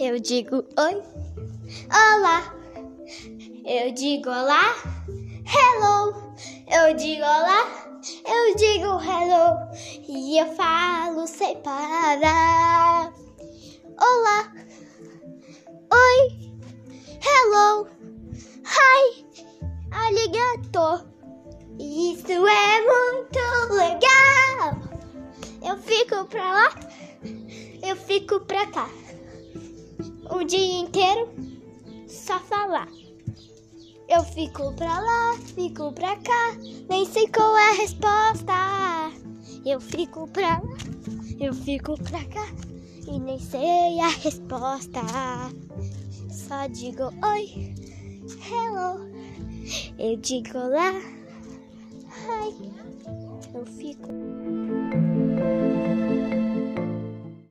Eu digo oi, olá. Eu digo olá, hello. Eu digo olá, eu digo hello. E eu falo sem parar. Olá, oi, hello, hi, arigato. Isso é muito legal. Eu fico pra lá, eu fico pra cá dia inteiro só falar. Eu fico pra lá, fico pra cá, nem sei qual é a resposta. Eu fico pra lá, eu fico pra cá e nem sei a resposta. Só digo oi, hello. Eu digo lá, hi. Eu fico.